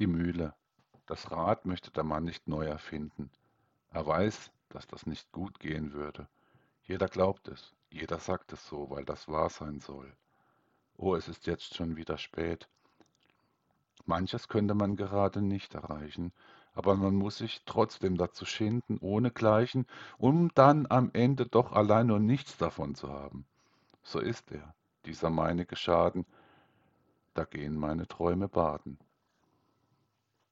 Die Mühle. Das Rad möchte der Mann nicht neu erfinden. Er weiß, dass das nicht gut gehen würde. Jeder glaubt es, jeder sagt es so, weil das wahr sein soll. Oh, es ist jetzt schon wieder spät. Manches könnte man gerade nicht erreichen, aber man muss sich trotzdem dazu schinden, ohnegleichen, um dann am Ende doch allein nur nichts davon zu haben. So ist er, dieser meinige Schaden, da gehen meine Träume baden.